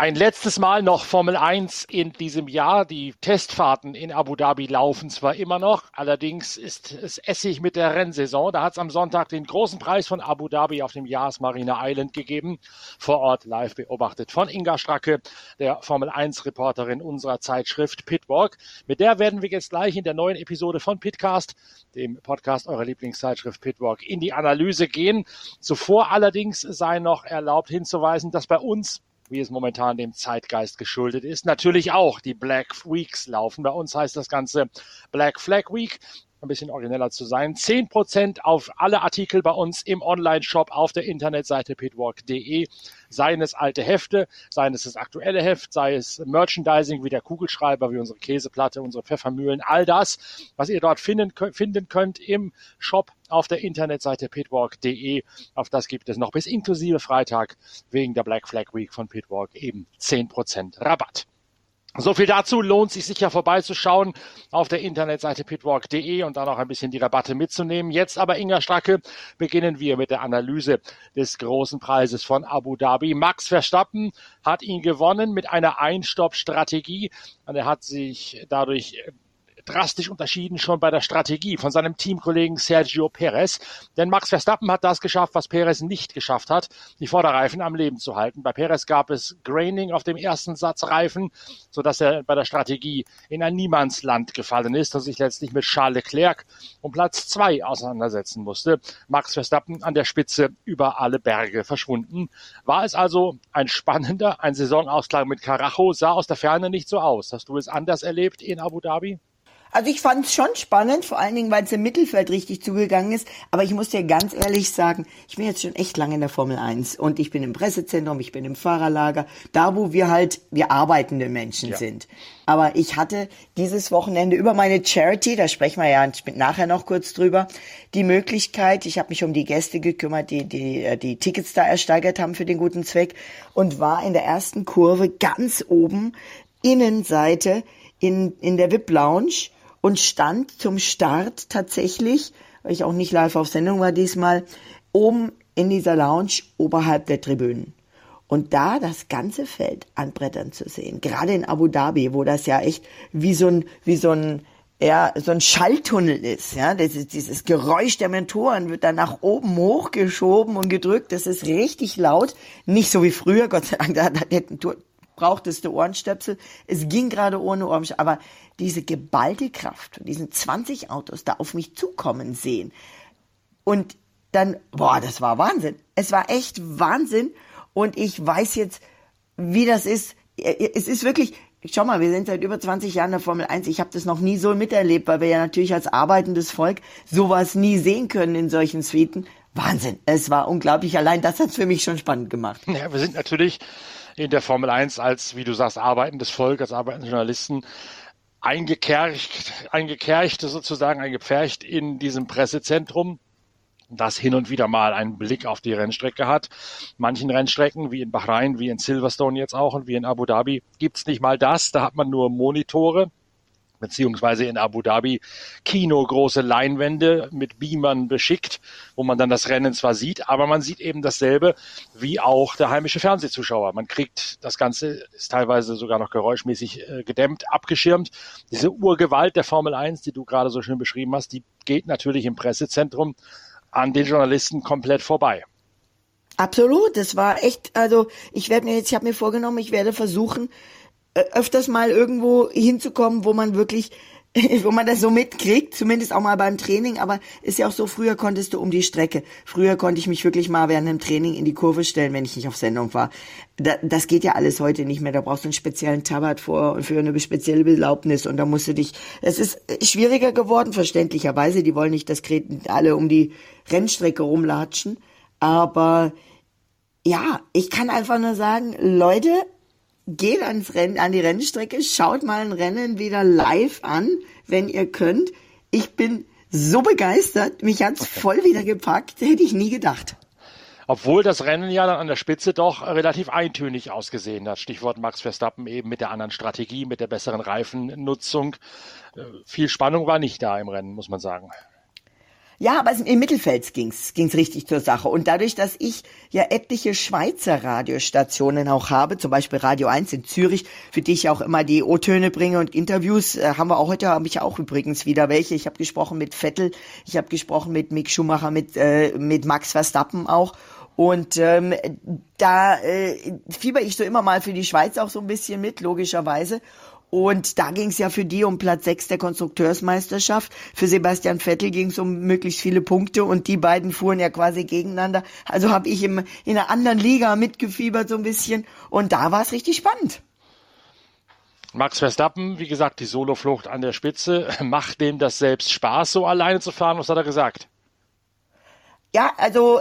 Ein letztes Mal noch Formel 1 in diesem Jahr. Die Testfahrten in Abu Dhabi laufen zwar immer noch, allerdings ist es Essig mit der Rennsaison. Da hat es am Sonntag den großen Preis von Abu Dhabi auf dem Yas Marina Island gegeben. Vor Ort live beobachtet von Inga Stracke, der Formel 1 Reporterin unserer Zeitschrift Pitwalk. Mit der werden wir jetzt gleich in der neuen Episode von Pitcast, dem Podcast eurer Lieblingszeitschrift Pitwalk, in die Analyse gehen. Zuvor allerdings sei noch erlaubt hinzuweisen, dass bei uns wie es momentan dem Zeitgeist geschuldet ist. Natürlich auch die Black Weeks laufen. Bei uns heißt das Ganze Black Flag Week ein bisschen origineller zu sein. Zehn Prozent auf alle Artikel bei uns im Online-Shop auf der Internetseite pitwalk.de. Seien es alte Hefte, seien es das aktuelle Heft, sei es Merchandising wie der Kugelschreiber, wie unsere Käseplatte, unsere Pfeffermühlen, all das, was ihr dort finden, finden könnt im Shop auf der Internetseite pitwalk.de. Auf das gibt es noch bis inklusive Freitag wegen der Black Flag Week von Pitwalk eben zehn Prozent Rabatt. So viel dazu lohnt sich sicher vorbeizuschauen auf der Internetseite pitwalk.de und dann auch ein bisschen die Rabatte mitzunehmen. Jetzt aber Inga Stracke beginnen wir mit der Analyse des großen Preises von Abu Dhabi. Max Verstappen hat ihn gewonnen mit einer Einstopp-Strategie. Er hat sich dadurch drastisch unterschieden schon bei der Strategie von seinem Teamkollegen Sergio Perez. Denn Max Verstappen hat das geschafft, was Perez nicht geschafft hat, die Vorderreifen am Leben zu halten. Bei Perez gab es Graining auf dem ersten Satz Reifen, sodass er bei der Strategie in ein Niemandsland gefallen ist und sich letztlich mit Charles Leclerc um Platz zwei auseinandersetzen musste. Max Verstappen an der Spitze über alle Berge verschwunden. War es also ein spannender, ein Saisonausklang mit Carajo, sah aus der Ferne nicht so aus. Hast du es anders erlebt in Abu Dhabi? Also ich fand es schon spannend, vor allen Dingen, weil es im Mittelfeld richtig zugegangen ist. Aber ich muss dir ganz ehrlich sagen, ich bin jetzt schon echt lange in der Formel 1 und ich bin im Pressezentrum, ich bin im Fahrerlager, da wo wir halt, wir arbeitende Menschen ja. sind. Aber ich hatte dieses Wochenende über meine Charity, da sprechen wir ja nachher noch kurz drüber, die Möglichkeit, ich habe mich um die Gäste gekümmert, die, die äh, die Tickets da ersteigert haben für den guten Zweck und war in der ersten Kurve ganz oben, Innenseite in, in der VIP-Lounge und stand zum Start tatsächlich, weil ich auch nicht live auf Sendung war diesmal, oben in dieser Lounge oberhalb der Tribünen. Und da das ganze Feld an Brettern zu sehen, gerade in Abu Dhabi, wo das ja echt wie so ein, wie so ein, ja, so ein Schalltunnel ist, ja, das ist, dieses Geräusch der Mentoren wird dann nach oben hochgeschoben und gedrückt, das ist richtig laut, nicht so wie früher, Gott sei Dank, da, da brauchtest du Ohrenstöpsel. Es ging gerade ohne Ohrenstöpsel, aber diese geballte Kraft von diesen 20 Autos da auf mich zukommen sehen und dann, boah, das war Wahnsinn. Es war echt Wahnsinn und ich weiß jetzt, wie das ist. Es ist wirklich, schau mal, wir sind seit über 20 Jahren in der Formel 1. Ich habe das noch nie so miterlebt, weil wir ja natürlich als arbeitendes Volk sowas nie sehen können in solchen Suiten. Wahnsinn, es war unglaublich. Allein das hat es für mich schon spannend gemacht. Ja, wir sind natürlich in der Formel 1 als, wie du sagst, arbeitendes Volk, als arbeitende Journalisten eingekercht, eingekercht sozusagen, eingepfercht in diesem Pressezentrum das hin und wieder mal einen Blick auf die Rennstrecke hat. Manchen Rennstrecken, wie in Bahrain, wie in Silverstone jetzt auch und wie in Abu Dhabi, gibt's nicht mal das. Da hat man nur Monitore beziehungsweise in Abu Dhabi Kino große Leinwände mit Beamern beschickt, wo man dann das Rennen zwar sieht, aber man sieht eben dasselbe wie auch der heimische Fernsehzuschauer. Man kriegt das Ganze ist teilweise sogar noch geräuschmäßig äh, gedämmt, abgeschirmt. Diese Urgewalt der Formel 1, die du gerade so schön beschrieben hast, die geht natürlich im Pressezentrum an den Journalisten komplett vorbei. Absolut, das war echt, also ich werde mir jetzt, ich habe mir vorgenommen, ich werde versuchen, öfters mal irgendwo hinzukommen, wo man wirklich wo man das so mitkriegt, zumindest auch mal beim Training, aber ist ja auch so, früher konntest du um die Strecke. Früher konnte ich mich wirklich mal während dem Training in die Kurve stellen, wenn ich nicht auf Sendung war. das geht ja alles heute nicht mehr. Da brauchst du einen speziellen Tabbat vor und für eine spezielle Belaubnis und da musst du dich, es ist schwieriger geworden, verständlicherweise. Die wollen nicht, dass alle um die Rennstrecke rumlatschen. Aber ja, ich kann einfach nur sagen, Leute, geht ans Rennen, an die Rennstrecke, schaut mal ein Rennen wieder live an, wenn ihr könnt. Ich bin so begeistert, mich hat's voll wieder gepackt, hätte ich nie gedacht. Obwohl das Rennen ja dann an der Spitze doch relativ eintönig ausgesehen hat. Stichwort Max Verstappen eben mit der anderen Strategie, mit der besseren Reifennutzung. Äh, viel Spannung war nicht da im Rennen, muss man sagen. Ja, aber im Mittelfeld ging's, ging's richtig zur Sache. Und dadurch, dass ich ja etliche Schweizer Radiostationen auch habe, zum Beispiel Radio 1 in Zürich, für die ich auch immer die O-Töne bringe und Interviews, äh, haben wir auch heute, habe ich auch übrigens wieder welche. Ich habe gesprochen mit Vettel, ich habe gesprochen mit Mick Schumacher, mit, äh, mit Max Verstappen auch. Und ähm, da äh, fieber ich so immer mal für die Schweiz auch so ein bisschen mit, logischerweise. Und da ging es ja für die um Platz 6 der Konstrukteursmeisterschaft. Für Sebastian Vettel ging es um möglichst viele Punkte und die beiden fuhren ja quasi gegeneinander. Also habe ich im, in einer anderen Liga mitgefiebert so ein bisschen und da war es richtig spannend. Max Verstappen, wie gesagt, die Soloflucht an der Spitze. Macht dem das selbst Spaß, so alleine zu fahren? Was hat er gesagt? Ja, also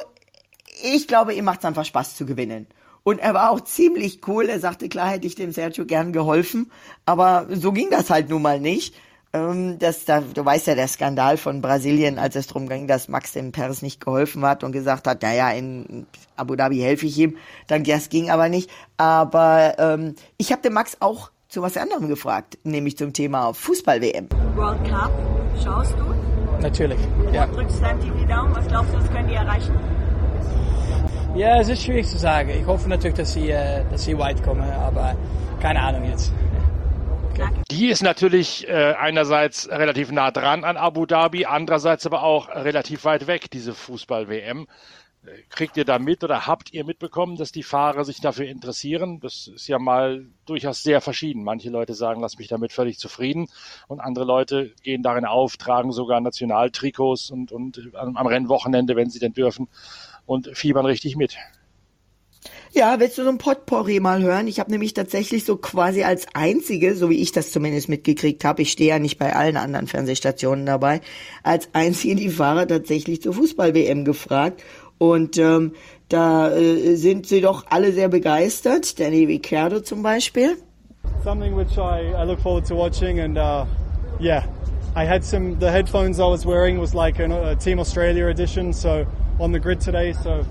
ich glaube, ihm macht es einfach Spaß zu gewinnen. Und er war auch ziemlich cool. Er sagte, klar hätte ich dem Sergio gern geholfen, aber so ging das halt nun mal nicht. Ähm, das, da, du weißt ja, der Skandal von Brasilien, als es darum ging, dass Max dem Perez nicht geholfen hat und gesagt hat, naja, in Abu Dhabi helfe ich ihm. Dann das ging aber nicht. Aber ähm, ich habe den Max auch zu was anderem gefragt, nämlich zum Thema Fußball-WM. World Cup, schaust du? Natürlich, ja. Drückst dann die Daumen, was glaubst du, was können die erreichen? Ja, es ist schwierig zu sagen. Ich hoffe natürlich, dass sie, äh, dass sie weit kommen, aber keine Ahnung jetzt. Die ist natürlich äh, einerseits relativ nah dran an Abu Dhabi, andererseits aber auch relativ weit weg, diese Fußball-WM. Kriegt ihr da mit oder habt ihr mitbekommen, dass die Fahrer sich dafür interessieren? Das ist ja mal durchaus sehr verschieden. Manche Leute sagen, lass mich damit völlig zufrieden und andere Leute gehen darin auf, tragen sogar Nationaltrikots und, und am Rennwochenende, wenn sie denn dürfen, und fiebern richtig mit. Ja, willst du so ein Potpourri mal hören? Ich habe nämlich tatsächlich so quasi als einzige, so wie ich das zumindest mitgekriegt habe, ich stehe ja nicht bei allen anderen Fernsehstationen dabei, als einzige die Fahrer tatsächlich zur Fußball-WM gefragt. Und ähm, da äh, sind sie doch alle sehr begeistert. Danny Ricciardo zum Beispiel. Something which I, I look forward to watching and uh, yeah, I had some, the headphones I was wearing was like a, a Team Australia edition, so on the grid today. So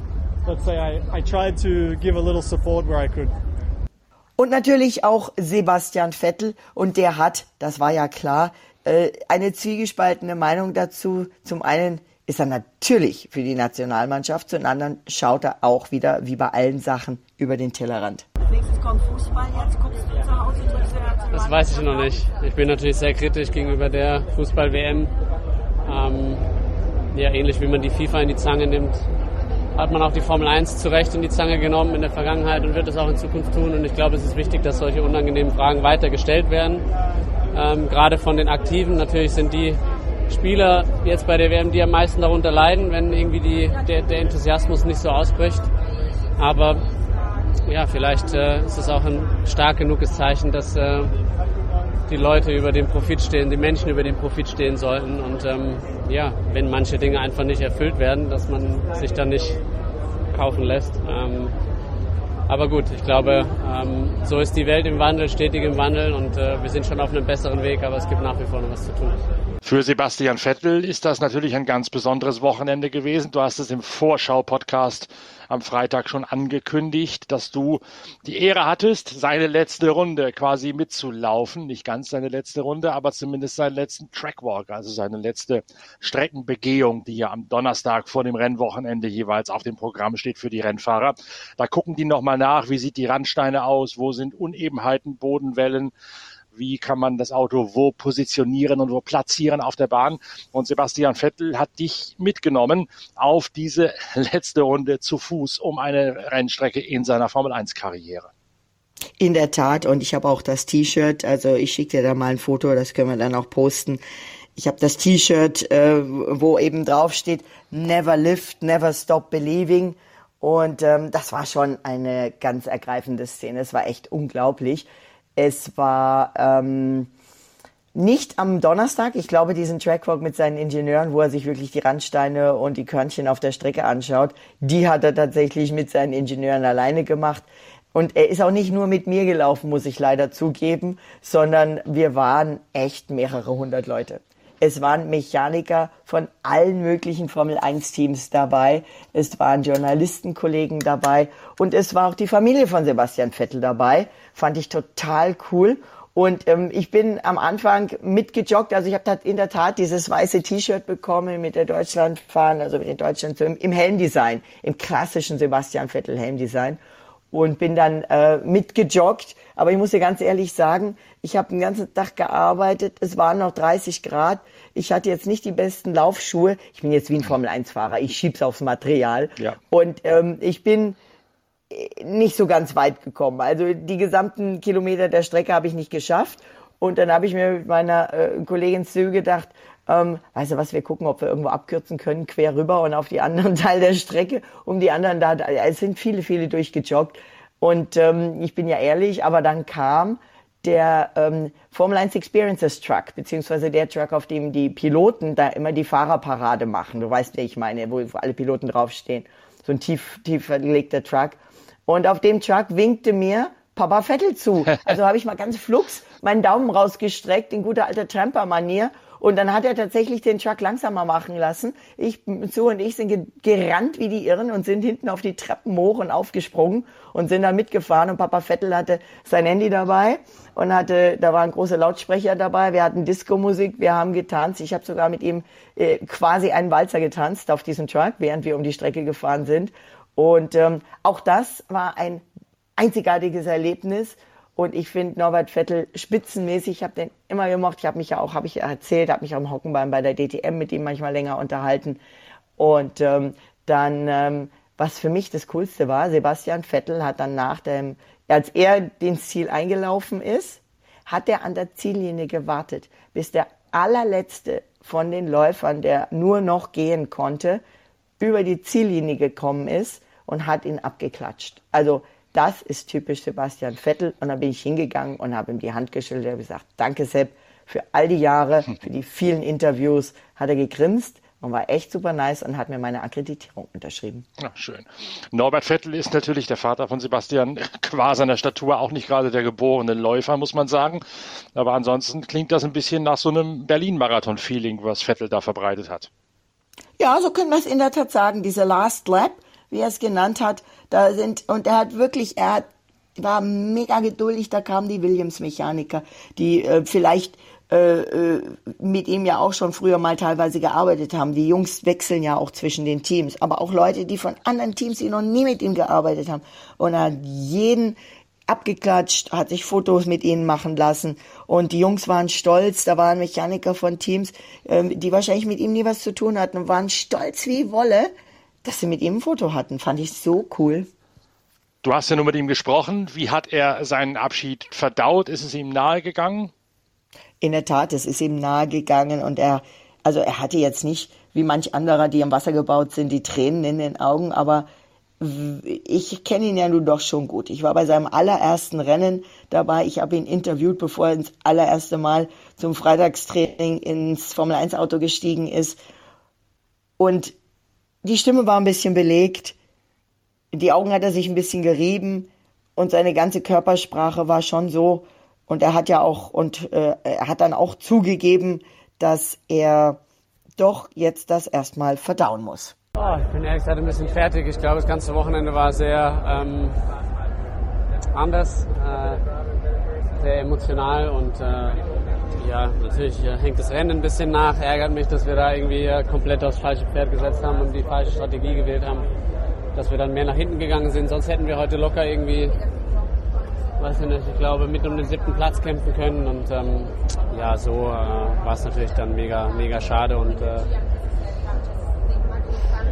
let's say I, I tried to give a little support where I could. Und natürlich auch Sebastian Vettel. Und der hat, das war ja klar, äh, eine zwiegespaltene Meinung dazu. Zum einen ist er natürlich für die Nationalmannschaft, zum anderen schaut er auch wieder, wie bei allen Sachen, über den Tellerrand. Als nächstes kommt Fußball, jetzt guckst du zu Hause, drückst Das weiß ich noch nicht. Ich bin natürlich sehr kritisch gegenüber der Fußball-WM. Ähm, ja, ähnlich wie man die FIFA in die Zange nimmt, hat man auch die Formel 1 zu Recht in die Zange genommen in der Vergangenheit und wird es auch in Zukunft tun. Und ich glaube, es ist wichtig, dass solche unangenehmen Fragen weiter gestellt werden. Ähm, gerade von den Aktiven. Natürlich sind die Spieler jetzt bei der WM, die am meisten darunter leiden, wenn irgendwie die, der, der Enthusiasmus nicht so ausbricht. Aber ja, vielleicht äh, ist es auch ein stark genuges Zeichen, dass äh, die Leute über den Profit stehen, die Menschen über den Profit stehen sollten. Und ähm, ja, wenn manche Dinge einfach nicht erfüllt werden, dass man sich dann nicht kaufen lässt. Ähm, aber gut, ich glaube, ähm, so ist die Welt im Wandel, stetig im Wandel und äh, wir sind schon auf einem besseren Weg, aber es gibt nach wie vor noch was zu tun. Für Sebastian Vettel ist das natürlich ein ganz besonderes Wochenende gewesen. Du hast es im Vorschau-Podcast am Freitag schon angekündigt, dass du die Ehre hattest, seine letzte Runde quasi mitzulaufen. Nicht ganz seine letzte Runde, aber zumindest seinen letzten Trackwalk, also seine letzte Streckenbegehung, die ja am Donnerstag vor dem Rennwochenende jeweils auf dem Programm steht für die Rennfahrer. Da gucken die nochmal nach, wie sieht die Randsteine aus, wo sind Unebenheiten, Bodenwellen wie kann man das Auto wo positionieren und wo platzieren auf der Bahn. Und Sebastian Vettel hat dich mitgenommen auf diese letzte Runde zu Fuß um eine Rennstrecke in seiner Formel 1 Karriere. In der Tat, und ich habe auch das T-Shirt, also ich schicke dir da mal ein Foto, das können wir dann auch posten. Ich habe das T-Shirt, äh, wo eben drauf steht, Never lift, never stop believing. Und ähm, das war schon eine ganz ergreifende Szene. Es war echt unglaublich. Es war ähm, nicht am Donnerstag, ich glaube, diesen Trackwalk mit seinen Ingenieuren, wo er sich wirklich die Randsteine und die Körnchen auf der Strecke anschaut, die hat er tatsächlich mit seinen Ingenieuren alleine gemacht. Und er ist auch nicht nur mit mir gelaufen, muss ich leider zugeben, sondern wir waren echt mehrere hundert Leute. Es waren Mechaniker von allen möglichen Formel 1 Teams dabei. Es waren Journalistenkollegen dabei und es war auch die Familie von Sebastian Vettel dabei. Fand ich total cool. Und ähm, ich bin am Anfang mitgejoggt. Also ich habe in der Tat dieses weiße T-Shirt bekommen mit der Deutschlandfahne, also mit den Deutschland im, im Helmdesign, im klassischen Sebastian Vettel Helmdesign und bin dann äh, mitgejoggt. Aber ich muss dir ganz ehrlich sagen, ich habe den ganzen Tag gearbeitet. Es waren noch 30 Grad. Ich hatte jetzt nicht die besten Laufschuhe. Ich bin jetzt wie ein Formel-1-Fahrer. Ich schieb's aufs Material. Ja. Und ähm, ich bin nicht so ganz weit gekommen. Also die gesamten Kilometer der Strecke habe ich nicht geschafft. Und dann habe ich mir mit meiner äh, Kollegin Sue gedacht, ähm, weißt du was, wir gucken, ob wir irgendwo abkürzen können, quer rüber und auf die anderen Teil der Strecke, um die anderen da, es sind viele, viele durchgejoggt. Und ähm, ich bin ja ehrlich, aber dann kam der ähm, Formel 1 Experiences Truck, beziehungsweise der Truck, auf dem die Piloten da immer die Fahrerparade machen. Du weißt, wer ich meine, wo, alle Piloten draufstehen. So ein tief, tief verlegter Truck. Und auf dem Truck winkte mir Papa Vettel zu. Also habe ich mal ganz flugs meinen Daumen rausgestreckt in guter alter Tramper-Manier. Und dann hat er tatsächlich den Truck langsamer machen lassen. Ich, Sue und ich sind gerannt wie die Irren und sind hinten auf die Treppen hoch und aufgesprungen und sind dann mitgefahren. Und Papa Vettel hatte sein Handy dabei und hatte, da waren große Lautsprecher dabei. Wir hatten Disco-Musik, wir haben getanzt. Ich habe sogar mit ihm äh, quasi einen Walzer getanzt auf diesem Truck, während wir um die Strecke gefahren sind. Und ähm, auch das war ein einzigartiges Erlebnis. Und ich finde Norbert Vettel spitzenmäßig. Ich habe den immer gemocht. Ich habe mich ja auch, habe ich erzählt, habe mich am Hockenbein bei der DTM mit ihm manchmal länger unterhalten. Und ähm, dann, ähm, was für mich das Coolste war, Sebastian Vettel hat dann nach dem, als er den Ziel eingelaufen ist, hat er an der Ziellinie gewartet, bis der allerletzte von den Läufern, der nur noch gehen konnte, über die Ziellinie gekommen ist und hat ihn abgeklatscht. Also das ist typisch Sebastian Vettel. Und dann bin ich hingegangen und habe ihm die Hand geschüttelt und gesagt, danke Sepp für all die Jahre, für die vielen Interviews. Hat er gegrinst und war echt super nice und hat mir meine Akkreditierung unterschrieben. Ja, schön. Norbert Vettel ist natürlich der Vater von Sebastian, qua seiner Statur auch nicht gerade der geborene Läufer, muss man sagen. Aber ansonsten klingt das ein bisschen nach so einem Berlin-Marathon-Feeling, was Vettel da verbreitet hat. Ja, so können wir es in der Tat sagen. Diese Last Lap, wie er es genannt hat. Da sind, und er hat wirklich, er hat, war mega geduldig, da kamen die Williams-Mechaniker, die äh, vielleicht äh, äh, mit ihm ja auch schon früher mal teilweise gearbeitet haben. Die Jungs wechseln ja auch zwischen den Teams, aber auch Leute, die von anderen Teams, die noch nie mit ihm gearbeitet haben. Und er hat jeden abgeklatscht, hat sich Fotos mit ihnen machen lassen und die Jungs waren stolz, da waren Mechaniker von Teams, ähm, die wahrscheinlich mit ihm nie was zu tun hatten und waren stolz wie Wolle, dass sie mit ihm ein Foto hatten. Fand ich so cool. Du hast ja nur mit ihm gesprochen. Wie hat er seinen Abschied verdaut? Ist es ihm nahegegangen? In der Tat, es ist ihm nahegegangen und er, also er hatte jetzt nicht, wie manch anderer, die am Wasser gebaut sind, die Tränen in den Augen, aber ich kenne ihn ja nun doch schon gut. Ich war bei seinem allerersten Rennen dabei. Ich habe ihn interviewt, bevor er ins allererste Mal zum Freitagstraining ins Formel 1 Auto gestiegen ist. Und die Stimme war ein bisschen belegt, die Augen hat er sich ein bisschen gerieben und seine ganze Körpersprache war schon so. Und er hat ja auch und äh, er hat dann auch zugegeben, dass er doch jetzt das erstmal verdauen muss. Oh, ich bin ehrlich gesagt ein bisschen fertig. Ich glaube, das ganze Wochenende war sehr ähm, anders, äh, sehr emotional und äh, ja, natürlich hängt das Rennen ein bisschen nach. Ärgert mich, dass wir da irgendwie äh, komplett aufs falsche Pferd gesetzt haben und die falsche Strategie gewählt haben. Dass wir dann mehr nach hinten gegangen sind. Sonst hätten wir heute locker irgendwie, weiß ich nicht, ich glaube, mit um den siebten Platz kämpfen können. Und ähm, ja, so äh, war es natürlich dann mega, mega schade und äh,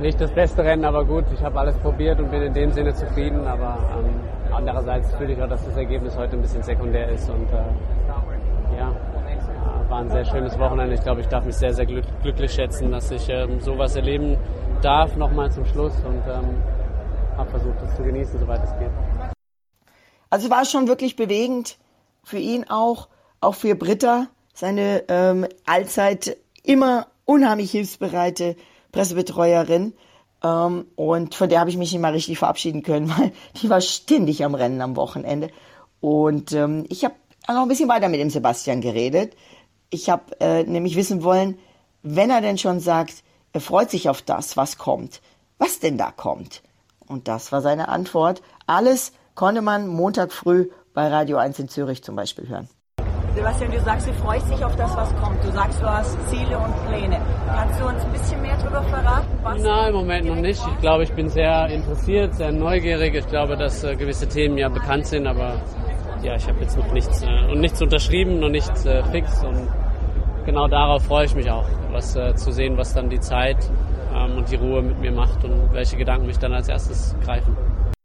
nicht das beste Rennen, aber gut, ich habe alles probiert und bin in dem Sinne zufrieden. Aber ähm, andererseits fühle ich auch, dass das Ergebnis heute ein bisschen sekundär ist und äh, ja, war ein sehr schönes Wochenende. Ich glaube, ich darf mich sehr, sehr glücklich schätzen, dass ich ähm, sowas erleben darf, nochmal zum Schluss und ähm, habe versucht, das zu genießen, soweit es geht. Also war schon wirklich bewegend für ihn auch, auch für Britta, seine ähm, allzeit immer unheimlich hilfsbereite Pressebetreuerin. Ähm, und von der habe ich mich nicht mal richtig verabschieden können, weil die war ständig am Rennen am Wochenende. Und ähm, ich habe noch ein bisschen weiter mit dem Sebastian geredet. Ich habe äh, nämlich wissen wollen, wenn er denn schon sagt, er freut sich auf das, was kommt, was denn da kommt. Und das war seine Antwort. Alles konnte man Montag früh bei Radio 1 in Zürich zum Beispiel hören. Sebastian, du sagst, du freust dich auf das, was kommt. Du sagst, du hast Ziele und Pläne. Kannst du uns ein bisschen mehr darüber verraten? Was Nein, im Moment noch nicht. Ich glaube, ich bin sehr interessiert, sehr neugierig. Ich glaube, dass äh, gewisse Themen ja bekannt sind, aber ja, ich habe jetzt noch nichts äh, und nichts unterschrieben, noch nichts äh, fix und genau darauf freue ich mich auch, was äh, zu sehen, was dann die Zeit ähm, und die Ruhe mit mir macht und welche Gedanken mich dann als erstes greifen.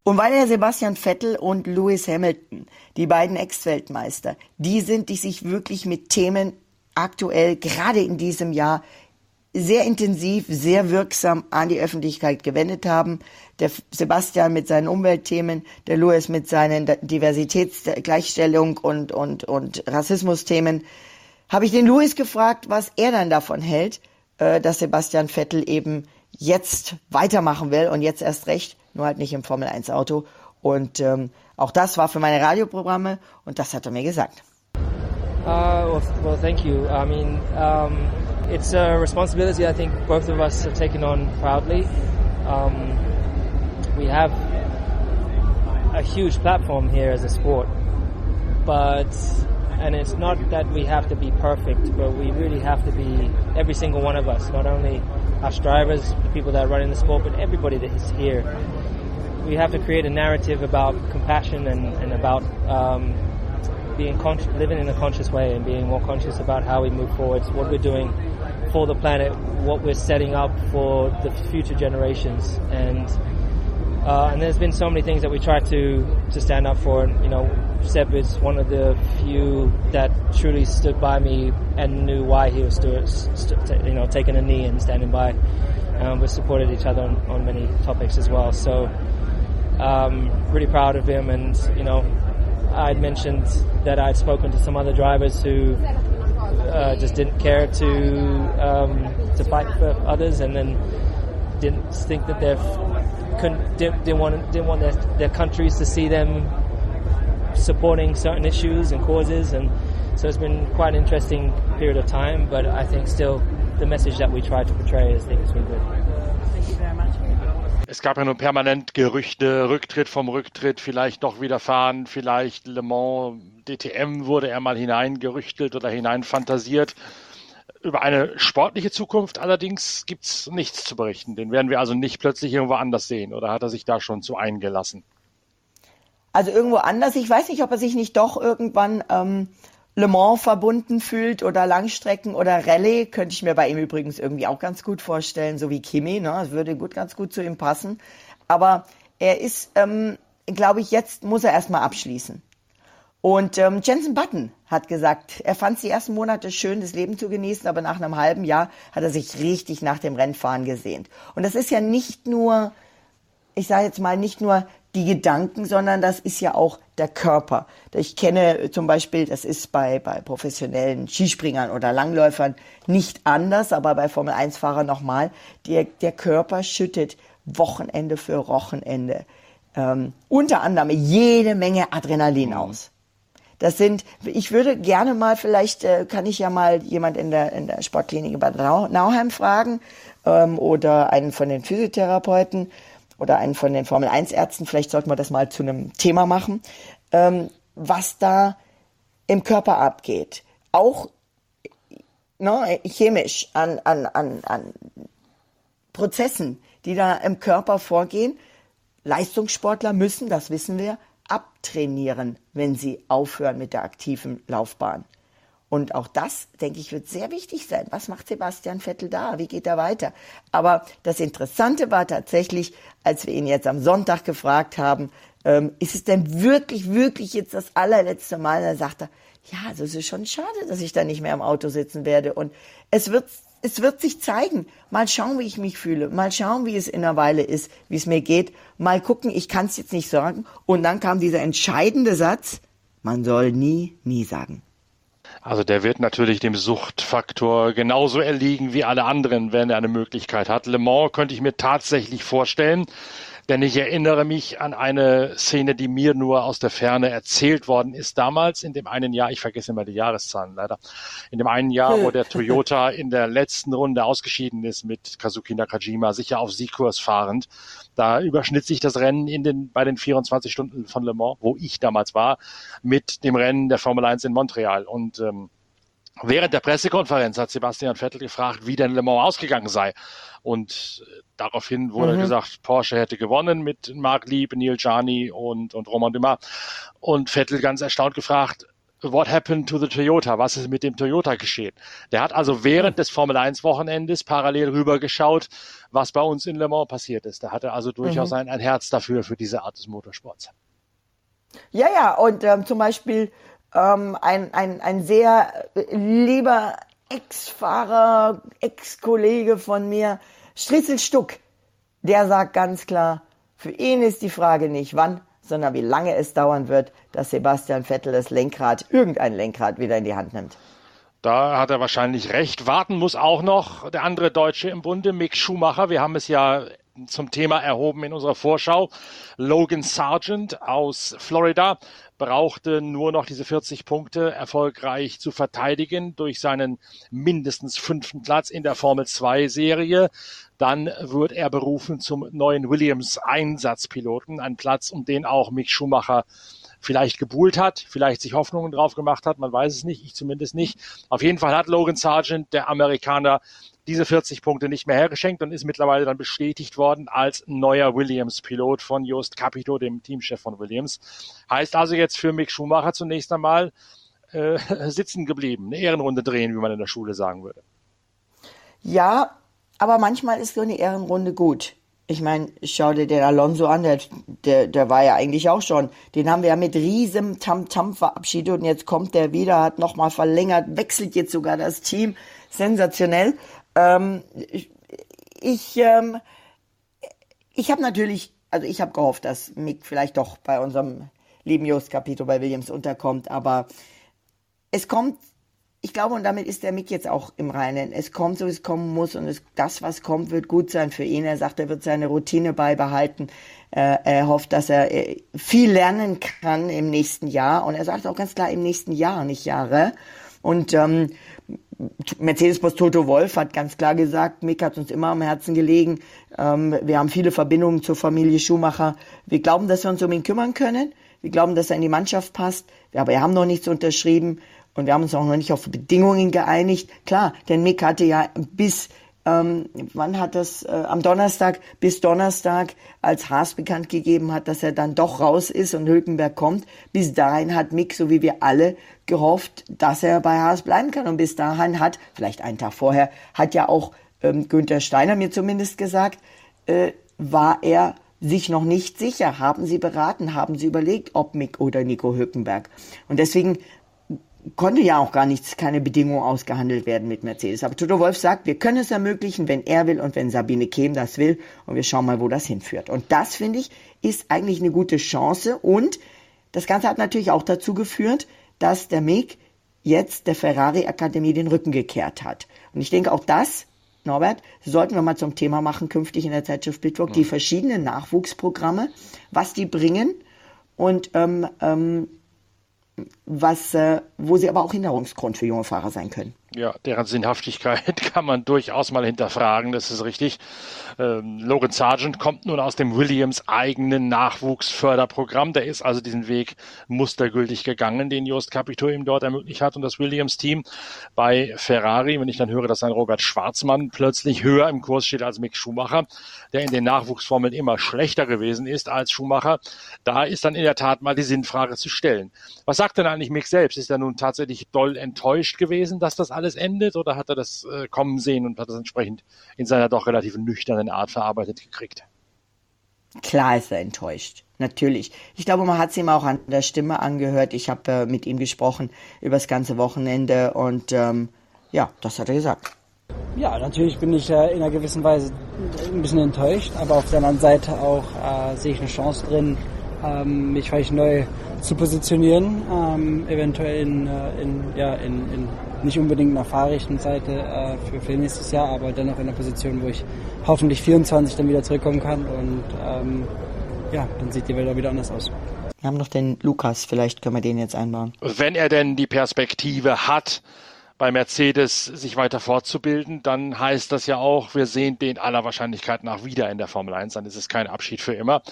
Und weil Herr Sebastian Vettel und Lewis Hamilton, die beiden Ex-Weltmeister, die sind, die sich wirklich mit Themen aktuell, gerade in diesem Jahr, sehr intensiv, sehr wirksam an die Öffentlichkeit gewendet haben. Der Sebastian mit seinen Umweltthemen, der Lewis mit seinen Diversitätsgleichstellung und, und, und Rassismusthemen. Habe ich den Lewis gefragt, was er dann davon hält, äh, dass Sebastian Vettel eben jetzt weitermachen will und jetzt erst recht nur halt nicht im Formel 1 Auto. Und ähm, auch das war für meine Radioprogramme und das hat er mir gesagt. Uh, well, well, thank you. I mean, um, it's a responsibility I think both of us have taken on proudly. Um, we have a huge platform here as a sport, but and it's not that we have to be perfect, but we really have to be every single one of us, not only us drivers, the people that are running the sport, but everybody that is here we have to create a narrative about compassion and, and about um, being living in a conscious way and being more conscious about how we move forward, what we're doing for the planet, what we're setting up for the future generations. And uh, and there's been so many things that we try to to stand up for. And you know, Seb is one of the few that truly stood by me and knew why he was stood, st- you know taking a knee and standing by. Um, we supported each other on, on many topics as well. So um, really proud of him, and you know, I'd mentioned that I'd spoken to some other drivers who uh, just didn't care to um, to fight for others, and then didn't think that they couldn't didn't, didn't want didn't want their, their countries to see them supporting certain issues and causes, and so it's been quite an interesting period of time. But I think still the message that we try to portray is, I think, has been good. Es gab ja nun permanent Gerüchte, Rücktritt vom Rücktritt, vielleicht doch wieder fahren, vielleicht Le Mans, DTM wurde er mal hineingerüchtelt oder hineinfantasiert. Über eine sportliche Zukunft allerdings gibt es nichts zu berichten. Den werden wir also nicht plötzlich irgendwo anders sehen. Oder hat er sich da schon zu eingelassen? Also irgendwo anders. Ich weiß nicht, ob er sich nicht doch irgendwann ähm, Le Mans verbunden fühlt oder Langstrecken oder Rallye, könnte ich mir bei ihm übrigens irgendwie auch ganz gut vorstellen, so wie Kimi, ne? Das würde gut, ganz gut zu ihm passen. Aber er ist, ähm, glaube ich, jetzt muss er erstmal abschließen. Und ähm, Jensen Button hat gesagt, er fand die ersten Monate schön, das Leben zu genießen, aber nach einem halben Jahr hat er sich richtig nach dem Rennfahren gesehnt. Und das ist ja nicht nur, ich sage jetzt mal, nicht nur die Gedanken, sondern das ist ja auch der Körper. Ich kenne zum Beispiel, das ist bei, bei professionellen Skispringern oder Langläufern nicht anders, aber bei Formel-1-Fahrern nochmal, der, der Körper schüttet Wochenende für Wochenende ähm, unter anderem jede Menge Adrenalin mhm. aus. Das sind, ich würde gerne mal, vielleicht äh, kann ich ja mal jemand in der, in der Sportklinik in Bad Nauheim fragen ähm, oder einen von den Physiotherapeuten, oder einen von den Formel 1 Ärzten, vielleicht sollten wir das mal zu einem Thema machen, ähm, was da im Körper abgeht. Auch ne, chemisch an, an, an, an Prozessen, die da im Körper vorgehen. Leistungssportler müssen, das wissen wir, abtrainieren, wenn sie aufhören mit der aktiven Laufbahn. Und auch das, denke ich, wird sehr wichtig sein. Was macht Sebastian Vettel da? Wie geht er weiter? Aber das Interessante war tatsächlich, als wir ihn jetzt am Sonntag gefragt haben, ähm, ist es denn wirklich, wirklich jetzt das allerletzte Mal? Da sagt er, ja, also es ist schon schade, dass ich da nicht mehr im Auto sitzen werde. Und es wird, es wird sich zeigen. Mal schauen, wie ich mich fühle. Mal schauen, wie es in einer Weile ist, wie es mir geht. Mal gucken, ich kann es jetzt nicht sagen. Und dann kam dieser entscheidende Satz, man soll nie, nie sagen. Also der wird natürlich dem Suchtfaktor genauso erliegen wie alle anderen, wenn er eine Möglichkeit hat. Le Mans könnte ich mir tatsächlich vorstellen. Denn ich erinnere mich an eine Szene, die mir nur aus der Ferne erzählt worden ist damals, in dem einen Jahr, ich vergesse immer die Jahreszahlen leider, in dem einen Jahr, wo der Toyota in der letzten Runde ausgeschieden ist mit Kazuki Nakajima, sicher auf Siegkurs fahrend. Da überschnitt sich das Rennen in den, bei den 24 Stunden von Le Mans, wo ich damals war, mit dem Rennen der Formel 1 in Montreal. Und ähm, Während der Pressekonferenz hat Sebastian Vettel gefragt, wie denn Le Mans ausgegangen sei. Und äh, daraufhin wurde mhm. gesagt, Porsche hätte gewonnen mit Marc Lieb, Neil Jani und, und Roman Dumas. Und Vettel ganz erstaunt gefragt, what happened to the Toyota? Was ist mit dem Toyota geschehen? Der hat also während des Formel 1 Wochenendes parallel rübergeschaut, was bei uns in Le Mans passiert ist. Da hatte also durchaus mhm. ein, ein Herz dafür, für diese Art des Motorsports. Ja, ja, und ähm, zum Beispiel ähm, ein, ein, ein sehr lieber Ex-Fahrer, Ex-Kollege von mir, Stritzel Stuck, der sagt ganz klar, für ihn ist die Frage nicht wann, sondern wie lange es dauern wird, dass Sebastian Vettel das Lenkrad, irgendein Lenkrad wieder in die Hand nimmt. Da hat er wahrscheinlich recht. Warten muss auch noch der andere Deutsche im Bunde, Mick Schumacher. Wir haben es ja zum Thema erhoben in unserer Vorschau. Logan Sargent aus Florida brauchte nur noch diese 40 Punkte erfolgreich zu verteidigen durch seinen mindestens fünften Platz in der Formel 2 Serie. Dann wird er berufen zum neuen Williams Einsatzpiloten, ein Platz, um den auch Mick Schumacher vielleicht gebuhlt hat, vielleicht sich Hoffnungen drauf gemacht hat, man weiß es nicht, ich zumindest nicht. Auf jeden Fall hat Logan Sargent, der Amerikaner, diese 40 Punkte nicht mehr hergeschenkt und ist mittlerweile dann bestätigt worden als neuer Williams-Pilot von Jost Capito, dem Teamchef von Williams. Heißt also jetzt für Mick Schumacher zunächst einmal äh, sitzen geblieben, eine Ehrenrunde drehen, wie man in der Schule sagen würde. Ja, aber manchmal ist so eine Ehrenrunde gut. Ich meine, schau dir den Alonso an, der, der, der war ja eigentlich auch schon. Den haben wir ja mit riesem Tamtam -Tam verabschiedet und jetzt kommt der wieder, hat nochmal verlängert, wechselt jetzt sogar das Team. Sensationell. Ähm, ich ähm, ich habe natürlich, also ich habe gehofft, dass Mick vielleicht doch bei unserem lieben Jost Capito bei Williams unterkommt, aber es kommt, ich glaube, und damit ist der Mick jetzt auch im Reinen. Es kommt, so wie es kommen muss und es, das, was kommt, wird gut sein für ihn. Er sagt, er wird seine Routine beibehalten. Äh, er hofft, dass er äh, viel lernen kann im nächsten Jahr und er sagt auch ganz klar im nächsten Jahr, nicht Jahre. Und ähm, Mercedes-Boss Toto Wolf hat ganz klar gesagt, Mick hat uns immer am Herzen gelegen. Ähm, wir haben viele Verbindungen zur Familie Schumacher. Wir glauben, dass wir uns um ihn kümmern können. Wir glauben, dass er in die Mannschaft passt. Aber wir haben noch nichts unterschrieben und wir haben uns auch noch nicht auf Bedingungen geeinigt. Klar, denn Mick hatte ja bis ähm, wann hat das, äh, am Donnerstag bis Donnerstag, als Haas bekannt gegeben hat, dass er dann doch raus ist und Hülkenberg kommt. Bis dahin hat Mick, so wie wir alle, gehofft, dass er bei Haas bleiben kann. Und bis dahin hat, vielleicht einen Tag vorher, hat ja auch ähm, Günther Steiner mir zumindest gesagt, äh, war er sich noch nicht sicher. Haben Sie beraten, haben Sie überlegt, ob Mick oder Nico Hülkenberg. Und deswegen konnte ja auch gar nichts, keine Bedingung ausgehandelt werden mit Mercedes. Aber Toto Wolf sagt, wir können es ermöglichen, wenn er will und wenn Sabine Kehm das will. Und wir schauen mal, wo das hinführt. Und das, finde ich, ist eigentlich eine gute Chance. Und das Ganze hat natürlich auch dazu geführt, dass der Mick jetzt der Ferrari Akademie den Rücken gekehrt hat. Und ich denke, auch das, Norbert, sollten wir mal zum Thema machen, künftig in der Zeitschrift Bitwalk, ja. die verschiedenen Nachwuchsprogramme, was die bringen und ähm, ähm, was, äh, wo sie aber auch Hinderungsgrund für junge Fahrer sein können. Ja, deren Sinnhaftigkeit kann man durchaus mal hinterfragen, das ist richtig. Ähm, Logan Sargent kommt nun aus dem Williams eigenen Nachwuchsförderprogramm. Der ist also diesen Weg mustergültig gegangen, den Jost Capito ihm dort ermöglicht hat und das Williams-Team bei Ferrari. Wenn ich dann höre, dass ein Robert Schwarzmann plötzlich höher im Kurs steht als Mick Schumacher, der in den Nachwuchsformeln immer schlechter gewesen ist als Schumacher, da ist dann in der Tat mal die Sinnfrage zu stellen. Was sagt denn eigentlich Mick selbst? Ist er nun tatsächlich doll enttäuscht gewesen, dass das endet oder hat er das äh, kommen sehen und hat das entsprechend in seiner doch relativ nüchternen Art verarbeitet gekriegt? Klar ist er enttäuscht. Natürlich. Ich glaube, man hat es ihm auch an der Stimme angehört. Ich habe äh, mit ihm gesprochen über das ganze Wochenende und ähm, ja, das hat er gesagt. Ja, natürlich bin ich äh, in einer gewissen Weise ein bisschen enttäuscht, aber auf der anderen Seite auch äh, sehe ich eine Chance drin, ähm, mich vielleicht neu zu positionieren, ähm, eventuell in, äh, in, ja, in, in nicht unbedingt einer Fahrrichtenseite äh, für, für nächstes Jahr, aber dennoch in einer Position, wo ich hoffentlich 24 dann wieder zurückkommen kann und ähm, ja, dann sieht die Welt auch wieder anders aus. Wir haben noch den Lukas, vielleicht können wir den jetzt einbauen. Wenn er denn die Perspektive hat, bei Mercedes sich weiter fortzubilden, dann heißt das ja auch, wir sehen den aller Wahrscheinlichkeit nach wieder in der Formel 1, dann ist es kein Abschied für immer.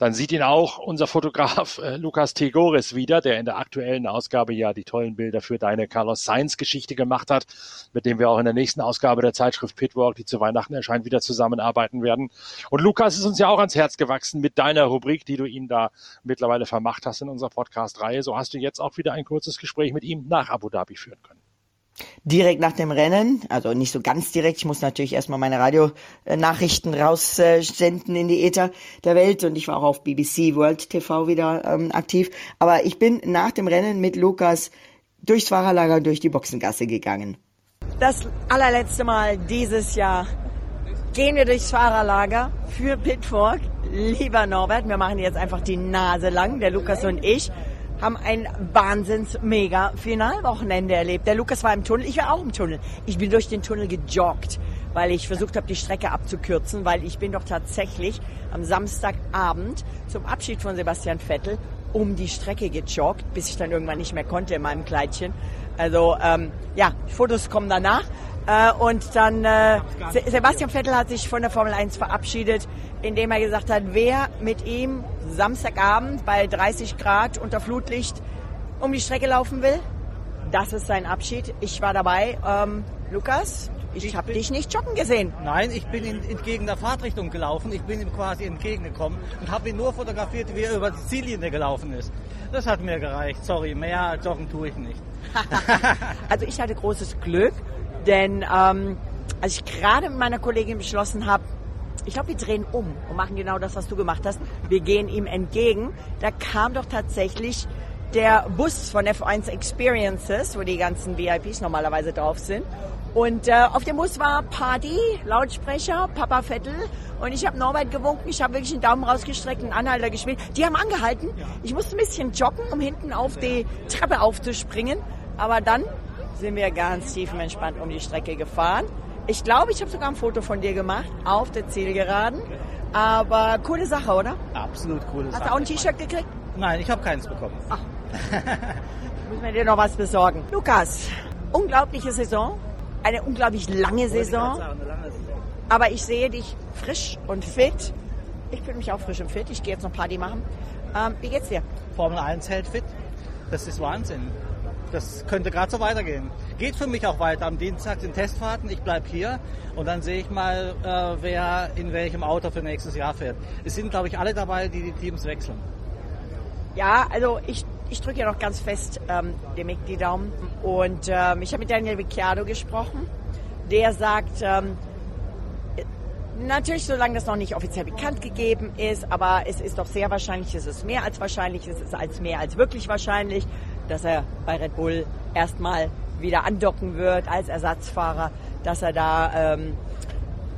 Dann sieht ihn auch unser Fotograf äh, Lukas Tegoris wieder, der in der aktuellen Ausgabe ja die tollen Bilder für deine Carlos Sainz Geschichte gemacht hat, mit dem wir auch in der nächsten Ausgabe der Zeitschrift Pitwalk, die zu Weihnachten erscheint, wieder zusammenarbeiten werden. Und Lukas ist uns ja auch ans Herz gewachsen mit deiner Rubrik, die du ihm da mittlerweile vermacht hast in unserer Podcast-Reihe. So hast du jetzt auch wieder ein kurzes Gespräch mit ihm nach Abu Dhabi führen können. Direkt nach dem Rennen, also nicht so ganz direkt, ich muss natürlich erstmal meine Radionachrichten raussenden in die Äther der Welt und ich war auch auf BBC World TV wieder ähm, aktiv. Aber ich bin nach dem Rennen mit Lukas durchs Fahrerlager durch die Boxengasse gegangen. Das allerletzte Mal dieses Jahr gehen wir durchs Fahrerlager für Pitfork. Lieber Norbert, wir machen jetzt einfach die Nase lang, der Lukas und ich haben ein wahnsinns mega Finalwochenende erlebt. Der Lukas war im Tunnel, ich war auch im Tunnel. Ich bin durch den Tunnel gejoggt, weil ich versucht habe, die Strecke abzukürzen, weil ich bin doch tatsächlich am Samstagabend zum Abschied von Sebastian Vettel um die Strecke gejoggt, bis ich dann irgendwann nicht mehr konnte in meinem Kleidchen. Also ähm, ja, Fotos kommen danach. Äh, und dann äh, Sebastian Vettel hat sich von der Formel 1 verabschiedet, indem er gesagt hat, wer mit ihm Samstagabend bei 30 Grad unter Flutlicht um die Strecke laufen will, das ist sein Abschied. Ich war dabei. Ähm, Lukas, ich, ich habe dich nicht joggen gesehen. Nein, ich bin in, entgegen der Fahrtrichtung gelaufen. Ich bin ihm quasi entgegengekommen und habe ihn nur fotografiert, wie er über die Ziellinie gelaufen ist. Das hat mir gereicht. Sorry, mehr joggen tue ich nicht. also ich hatte großes Glück denn ähm, als ich gerade mit meiner Kollegin beschlossen habe, ich glaube, wir drehen um und machen genau das, was du gemacht hast. Wir gehen ihm entgegen. Da kam doch tatsächlich der Bus von F1 Experiences, wo die ganzen VIPs normalerweise drauf sind. Und äh, auf dem Bus war Party, Lautsprecher, Papa Vettel. Und ich habe Norbert gewunken, ich habe wirklich einen Daumen rausgestreckt, einen Anhalter gespielt. Die haben angehalten. Ich musste ein bisschen joggen, um hinten auf die Treppe aufzuspringen. Aber dann sind wir ganz tiefenentspannt um die Strecke gefahren. Ich glaube, ich habe sogar ein Foto von dir gemacht auf der Zielgeraden. Aber coole Sache, oder? Absolut coole Hast Sache. Hast du auch ein T-Shirt gekriegt? Nein, ich habe keins bekommen. Ach. Müssen wir dir noch was besorgen. Lukas, unglaubliche Saison. Eine unglaublich lange Saison. Aber ich sehe dich frisch und fit. Ich fühle mich auch frisch und fit. Ich gehe jetzt noch Party machen. Ähm, wie geht's dir? Formel 1 hält fit. Das ist Wahnsinn das könnte gerade so weitergehen. Geht für mich auch weiter. Am Dienstag sind Testfahrten, ich bleibe hier und dann sehe ich mal, äh, wer in welchem Auto für nächstes Jahr fährt. Es sind, glaube ich, alle dabei, die die Teams wechseln. Ja, also ich, ich drücke ja noch ganz fest ähm, dem Mick die Daumen. Und ähm, ich habe mit Daniel Ricciardo gesprochen. Der sagt, ähm, Natürlich, solange das noch nicht offiziell bekannt gegeben ist, aber es ist doch sehr wahrscheinlich, es ist mehr als wahrscheinlich, es ist als mehr als wirklich wahrscheinlich, dass er bei Red Bull erstmal wieder andocken wird als Ersatzfahrer, dass er da ähm,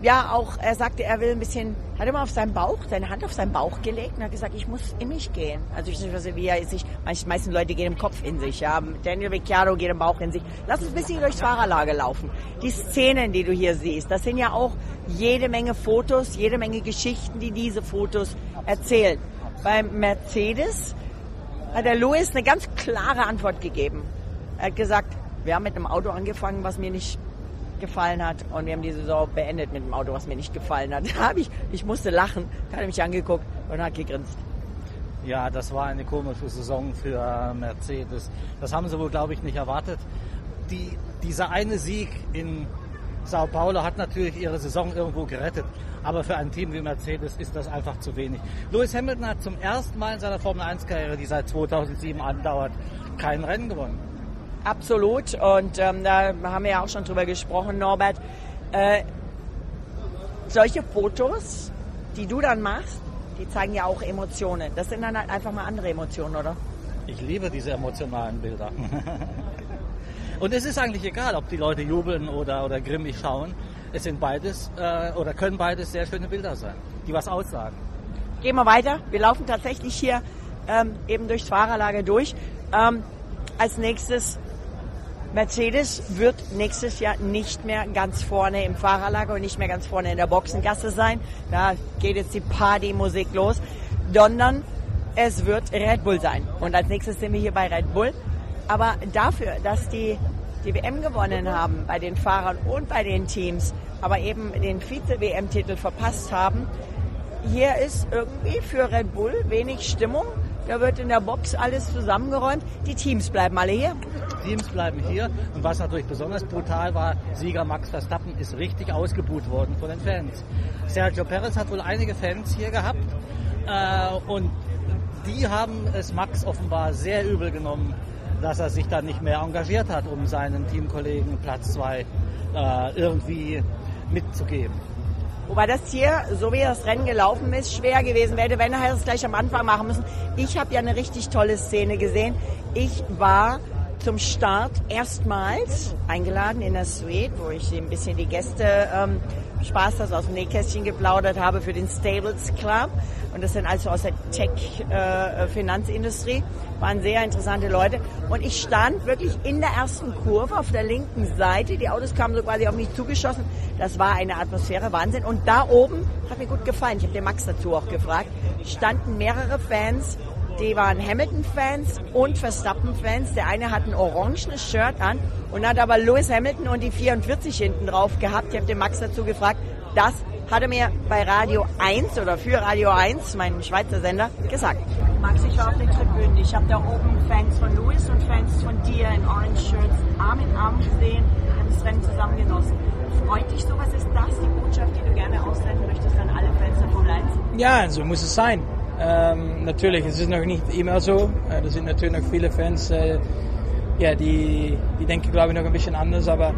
ja auch, er sagte, er will ein bisschen, hat immer auf seinen Bauch, seine Hand auf seinen Bauch gelegt und hat gesagt, ich muss in mich gehen. Also ich weiß wie er sich, die meisten Leute gehen im Kopf in sich, ja. Daniel Ricciardo geht im Bauch in sich. Lass uns ein bisschen durchs Fahrerlager laufen. Die Szenen, die du hier siehst, das sind ja auch jede Menge Fotos, jede Menge Geschichten, die diese Fotos erzählen. Beim Mercedes hat der Louis eine ganz klare Antwort gegeben. Er hat gesagt, wir haben mit einem Auto angefangen, was mir nicht gefallen hat und wir haben die Saison beendet mit einem Auto, was mir nicht gefallen hat. Da habe ich, ich musste lachen, hat er mich angeguckt und hat gegrinst. Ja, das war eine komische Saison für Mercedes. Das haben sie wohl, glaube ich, nicht erwartet. Die, dieser eine Sieg in Sao Paulo hat natürlich ihre Saison irgendwo gerettet. Aber für ein Team wie Mercedes ist das einfach zu wenig. Lewis Hamilton hat zum ersten Mal in seiner Formel 1-Karriere, die seit 2007 andauert, kein Rennen gewonnen. Absolut. Und ähm, da haben wir ja auch schon drüber gesprochen, Norbert. Äh, solche Fotos, die du dann machst, die zeigen ja auch Emotionen. Das sind dann halt einfach mal andere Emotionen, oder? Ich liebe diese emotionalen Bilder. Und es ist eigentlich egal, ob die Leute jubeln oder, oder grimmig schauen. Es sind beides äh, oder können beides sehr schöne Bilder sein, die was aussagen. gehen wir weiter. Wir laufen tatsächlich hier ähm, eben durchs Fahrerlager durch. Ähm, als nächstes Mercedes wird nächstes Jahr nicht mehr ganz vorne im Fahrerlager und nicht mehr ganz vorne in der Boxengasse sein. Da geht jetzt die Partymusik los, sondern es wird Red Bull sein. Und als nächstes sind wir hier bei Red Bull. Aber dafür, dass die die WM gewonnen haben bei den Fahrern und bei den Teams, aber eben den Vize-WM-Titel verpasst haben, hier ist irgendwie für Red Bull wenig Stimmung. Da wird in der Box alles zusammengeräumt. Die Teams bleiben alle hier. Teams bleiben hier. Und was natürlich besonders brutal war, Sieger Max Verstappen ist richtig ausgebuht worden von den Fans. Sergio Perez hat wohl einige Fans hier gehabt. Äh, und die haben es Max offenbar sehr übel genommen, dass er sich dann nicht mehr engagiert hat, um seinen Teamkollegen Platz 2 äh, irgendwie mitzugeben. Wobei das hier, so wie das Rennen gelaufen ist, schwer gewesen wäre, wenn er es gleich am Anfang machen müssen. Ich habe ja eine richtig tolle Szene gesehen. Ich war zum Start erstmals eingeladen in der Suite, wo ich ein bisschen die Gäste ähm, Spaß, das aus dem Nähkästchen geplaudert habe für den Stables Club. Und das sind also aus der Tech-Finanzindustrie. Äh, Waren sehr interessante Leute. Und ich stand wirklich in der ersten Kurve auf der linken Seite. Die Autos kamen so quasi auf mich zugeschossen. Das war eine Atmosphäre, Wahnsinn. Und da oben, hat mir gut gefallen, ich habe den Max dazu auch gefragt, standen mehrere Fans die waren Hamilton-Fans und Verstappen-Fans. Der eine hat ein orangenes Shirt an und hat aber Lewis Hamilton und die 44 hinten drauf gehabt. Ich habe den Max dazu gefragt. Das hat er mir bei Radio 1 oder für Radio 1, meinem Schweizer Sender, gesagt. Max, ich war auf den Tribünen. Ich habe da oben Fans von Lewis und Fans von dir in Orange Shirts Arm in Arm gesehen. Haben das Rennen zusammen genossen. Freut dich sowas? Ist das die Botschaft, die du gerne aussenden möchtest an alle Fans der Formel 1? Ja, so muss es sein. Ähm, natürlich, es ist noch nicht immer so. Äh, da sind natürlich noch viele Fans, äh, ja, die, die denken, glaube ich, noch ein bisschen anders. Aber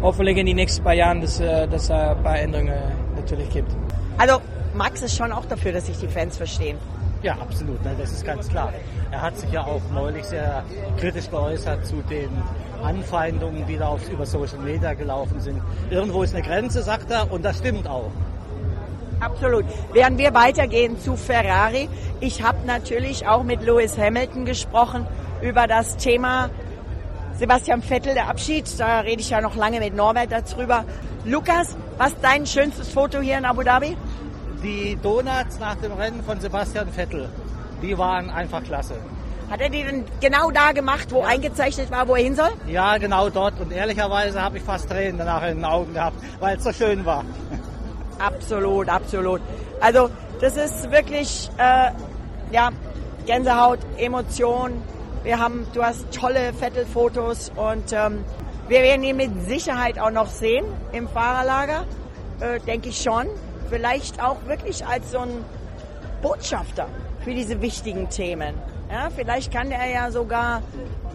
hoffentlich in den nächsten paar Jahren, dass, äh, dass es ein paar Änderungen natürlich gibt. Also Max ist schon auch dafür, dass sich die Fans verstehen. Ja, absolut, ne, das ist ganz klar. Er hat sich ja auch neulich sehr kritisch geäußert zu den Anfeindungen, die da auf, über Social Media gelaufen sind. Irgendwo ist eine Grenze, sagt er, und das stimmt auch. Absolut. Während wir weitergehen zu Ferrari, ich habe natürlich auch mit Lewis Hamilton gesprochen über das Thema Sebastian Vettel, der Abschied. Da rede ich ja noch lange mit Norbert darüber. Lukas, was ist dein schönstes Foto hier in Abu Dhabi? Die Donuts nach dem Rennen von Sebastian Vettel, die waren einfach klasse. Hat er die denn genau da gemacht, wo ja. eingezeichnet war, wo er hin soll? Ja, genau dort. Und ehrlicherweise habe ich fast Tränen danach in den Augen gehabt, weil es so schön war. Absolut, absolut. Also das ist wirklich äh, ja, Gänsehaut, Emotion. Wir haben, du hast tolle Vettel-Fotos und ähm, wir werden ihn mit Sicherheit auch noch sehen im Fahrerlager, äh, denke ich schon. Vielleicht auch wirklich als so ein Botschafter für diese wichtigen Themen. Ja, vielleicht kann er ja sogar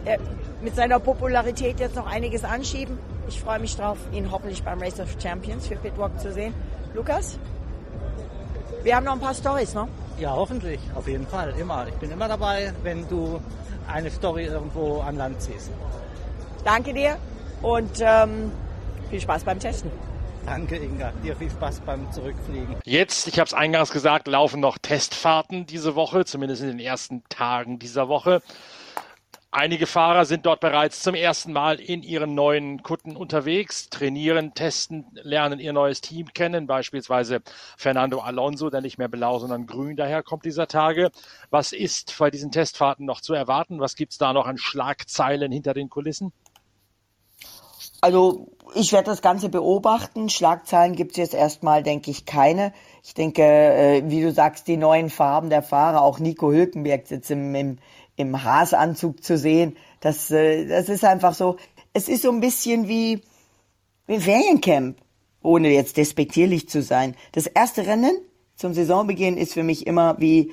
äh, mit seiner Popularität jetzt noch einiges anschieben. Ich freue mich drauf, ihn hoffentlich beim Race of Champions für Pitwalk zu sehen. Lukas? Wir haben noch ein paar Stories, ne? Ja, hoffentlich, auf jeden Fall, immer. Ich bin immer dabei, wenn du eine Story irgendwo an Land ziehst. Danke dir und ähm, viel Spaß beim Testen. Danke, Inga. Dir viel Spaß beim Zurückfliegen. Jetzt, ich habe es eingangs gesagt, laufen noch Testfahrten diese Woche, zumindest in den ersten Tagen dieser Woche. Einige Fahrer sind dort bereits zum ersten Mal in ihren neuen Kutten unterwegs, trainieren, testen, lernen ihr neues Team kennen, beispielsweise Fernando Alonso, der nicht mehr blau, sondern grün daherkommt dieser Tage. Was ist bei diesen Testfahrten noch zu erwarten? Was gibt es da noch an Schlagzeilen hinter den Kulissen? Also ich werde das Ganze beobachten. Schlagzeilen gibt es jetzt erstmal, denke ich, keine. Ich denke, äh, wie du sagst, die neuen Farben der Fahrer, auch Nico Hülkenberg sitzt im, im, im Haasanzug zu sehen. Das, äh, das ist einfach so. Es ist so ein bisschen wie, ein Feriencamp, ohne jetzt despektierlich zu sein. Das erste Rennen zum Saisonbeginn ist für mich immer wie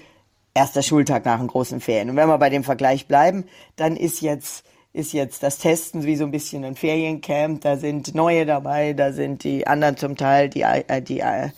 erster Schultag nach einem großen Ferien. Und wenn wir bei dem Vergleich bleiben, dann ist jetzt ist jetzt das Testen wie so ein bisschen ein Feriencamp. Da sind neue dabei, da sind die anderen zum Teil, die, äh, die äh,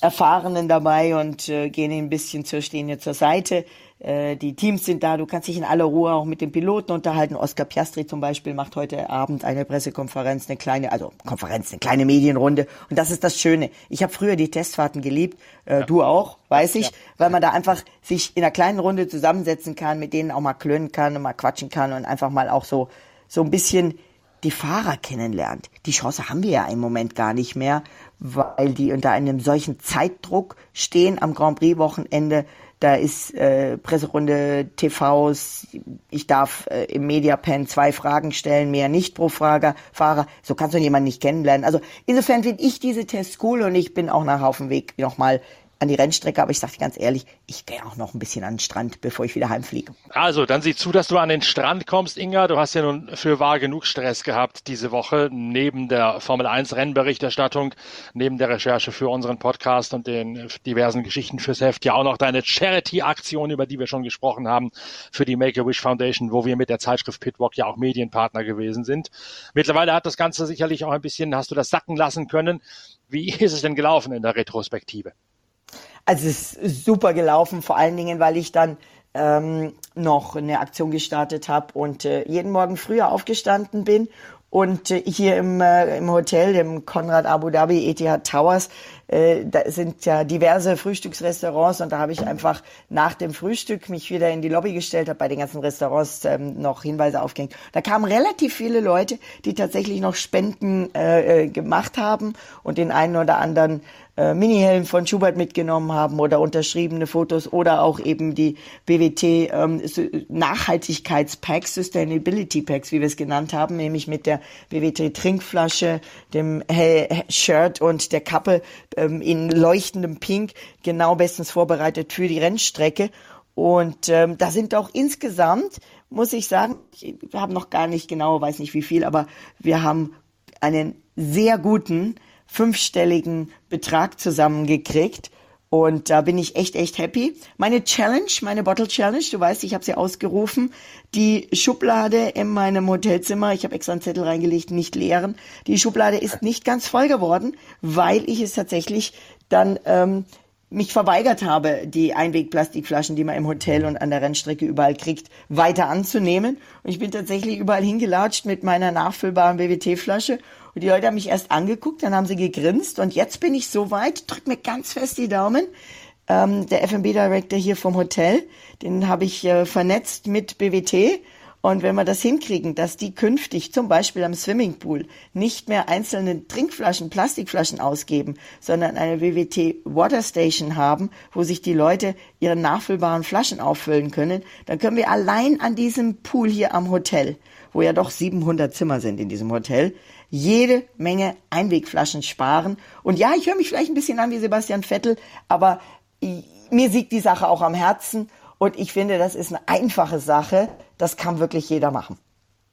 Erfahrenen dabei und äh, gehen ein bisschen zur stehen zur Seite. Äh, die Teams sind da, du kannst dich in aller Ruhe auch mit den Piloten unterhalten. Oscar Piastri zum Beispiel macht heute Abend eine Pressekonferenz, eine kleine, also Konferenz, eine kleine Medienrunde. Und das ist das Schöne. Ich habe früher die Testfahrten geliebt, äh, ja. du auch, weiß ich, ja. weil man da einfach sich in einer kleinen Runde zusammensetzen kann, mit denen auch mal klönen kann und mal quatschen kann und einfach mal auch so so ein bisschen die Fahrer kennenlernt. Die Chance haben wir ja im Moment gar nicht mehr, weil die unter einem solchen Zeitdruck stehen am Grand Prix Wochenende da ist äh, Presserunde, TVs, ich darf äh, im Mediapan zwei Fragen stellen, mehr nicht pro Frage, Fahrer. So kannst du jemanden nicht kennenlernen. Also insofern finde ich diese Tests cool und ich bin auch nach auf dem Weg nochmal an die Rennstrecke, aber ich sage dir ganz ehrlich, ich gehe auch noch ein bisschen an den Strand, bevor ich wieder heimfliege. Also, dann sieh zu, dass du an den Strand kommst, Inga. Du hast ja nun für wahr genug Stress gehabt diese Woche, neben der Formel 1 Rennberichterstattung, neben der Recherche für unseren Podcast und den diversen Geschichten fürs Heft, ja auch noch deine Charity-Aktion, über die wir schon gesprochen haben, für die Make-A-Wish Foundation, wo wir mit der Zeitschrift Pitwalk ja auch Medienpartner gewesen sind. Mittlerweile hat das Ganze sicherlich auch ein bisschen, hast du das sacken lassen können. Wie ist es denn gelaufen in der Retrospektive? Also es ist super gelaufen, vor allen Dingen, weil ich dann ähm, noch eine Aktion gestartet habe und äh, jeden Morgen früher aufgestanden bin und äh, hier im, äh, im Hotel, im Konrad Abu Dhabi Etihad Towers, äh, da sind ja diverse Frühstücksrestaurants und da habe ich einfach nach dem Frühstück mich wieder in die Lobby gestellt, habe bei den ganzen Restaurants ähm, noch Hinweise aufgehängt. Da kamen relativ viele Leute, die tatsächlich noch Spenden äh, äh gemacht haben und den einen oder anderen äh, Mini-Helm von Schubert mitgenommen haben oder unterschriebene Fotos oder auch eben die BWT ähm, Nachhaltigkeitspacks, Sustainability Packs, wie wir es genannt haben, nämlich mit der BWT Trinkflasche, dem Shirt und der Kappe ähm, in leuchtendem Pink, genau bestens vorbereitet für die Rennstrecke. Und ähm, da sind auch insgesamt, muss ich sagen, wir haben noch gar nicht genau, weiß nicht wie viel, aber wir haben einen sehr guten fünfstelligen Betrag zusammengekriegt. Und da bin ich echt, echt happy. Meine Challenge, meine Bottle Challenge, du weißt, ich habe sie ausgerufen. Die Schublade in meinem Hotelzimmer, ich habe extra einen Zettel reingelegt, nicht leeren. Die Schublade ist nicht ganz voll geworden, weil ich es tatsächlich dann ähm, mich verweigert habe, die Einwegplastikflaschen, die man im Hotel und an der Rennstrecke überall kriegt, weiter anzunehmen. Und ich bin tatsächlich überall hingelatscht mit meiner nachfüllbaren BWT-Flasche und die Leute haben mich erst angeguckt, dann haben sie gegrinst und jetzt bin ich so weit, drück mir ganz fest die Daumen. Ähm, der F&B Director hier vom Hotel, den habe ich äh, vernetzt mit BWT. Und wenn wir das hinkriegen, dass die künftig zum Beispiel am Swimmingpool nicht mehr einzelne Trinkflaschen, Plastikflaschen ausgeben, sondern eine WWT Waterstation haben, wo sich die Leute ihre nachfüllbaren Flaschen auffüllen können, dann können wir allein an diesem Pool hier am Hotel, wo ja doch 700 Zimmer sind in diesem Hotel, jede Menge Einwegflaschen sparen. Und ja, ich höre mich vielleicht ein bisschen an wie Sebastian Vettel, aber mir siegt die Sache auch am Herzen und ich finde, das ist eine einfache Sache. Das kann wirklich jeder machen.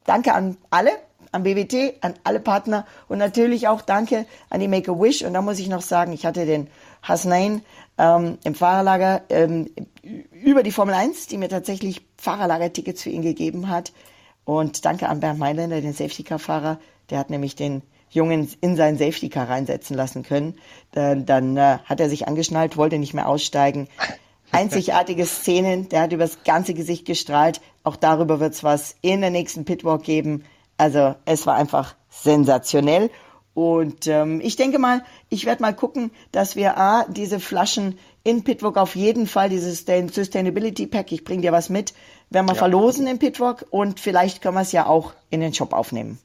Danke an alle, an BWT, an alle Partner und natürlich auch danke an die Make-A-Wish. Und da muss ich noch sagen, ich hatte den Hasnain ähm, im Fahrerlager ähm, über die Formel 1, die mir tatsächlich Fahrerlager-Tickets für ihn gegeben hat. Und danke an Bernd Mailänder, den Safety-Car-Fahrer, der hat nämlich den Jungen in seinen Safety Car reinsetzen lassen können. Dann, dann äh, hat er sich angeschnallt, wollte nicht mehr aussteigen. Einzigartige Szenen, der hat übers ganze Gesicht gestrahlt. Auch darüber wird's was in der nächsten Pitwalk geben. Also es war einfach sensationell. Und ähm, ich denke mal, ich werde mal gucken, dass wir A, diese Flaschen in Pitwalk auf jeden Fall, dieses Sustainability Pack, ich bringe dir was mit, werden wir ja. verlosen in Pitwalk und vielleicht können wir es ja auch in den Shop aufnehmen.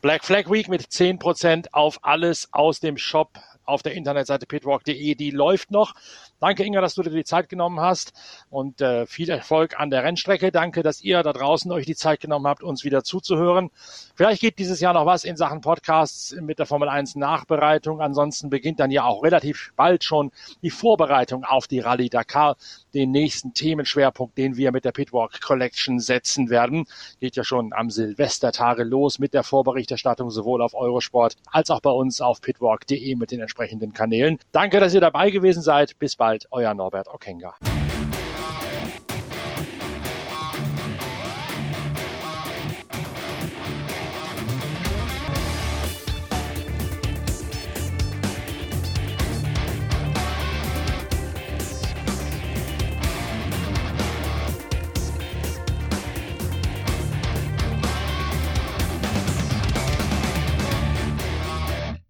Black Flag Week mit 10% auf alles aus dem Shop auf der Internetseite pitwalk.de. Die läuft noch. Danke, Inga, dass du dir die Zeit genommen hast und äh, viel Erfolg an der Rennstrecke. Danke, dass ihr da draußen euch die Zeit genommen habt, uns wieder zuzuhören. Vielleicht geht dieses Jahr noch was in Sachen Podcasts mit der Formel 1 Nachbereitung. Ansonsten beginnt dann ja auch relativ bald schon die Vorbereitung auf die Rallye Dakar, den nächsten Themenschwerpunkt, den wir mit der Pitwalk Collection setzen werden. Geht ja schon am Silvestertage los mit der Vorberichterstattung sowohl auf Eurosport als auch bei uns auf pitwalk.de mit den entsprechenden Kanälen. Danke, dass ihr dabei gewesen seid. Bis bald bald, euer Norbert Okenga.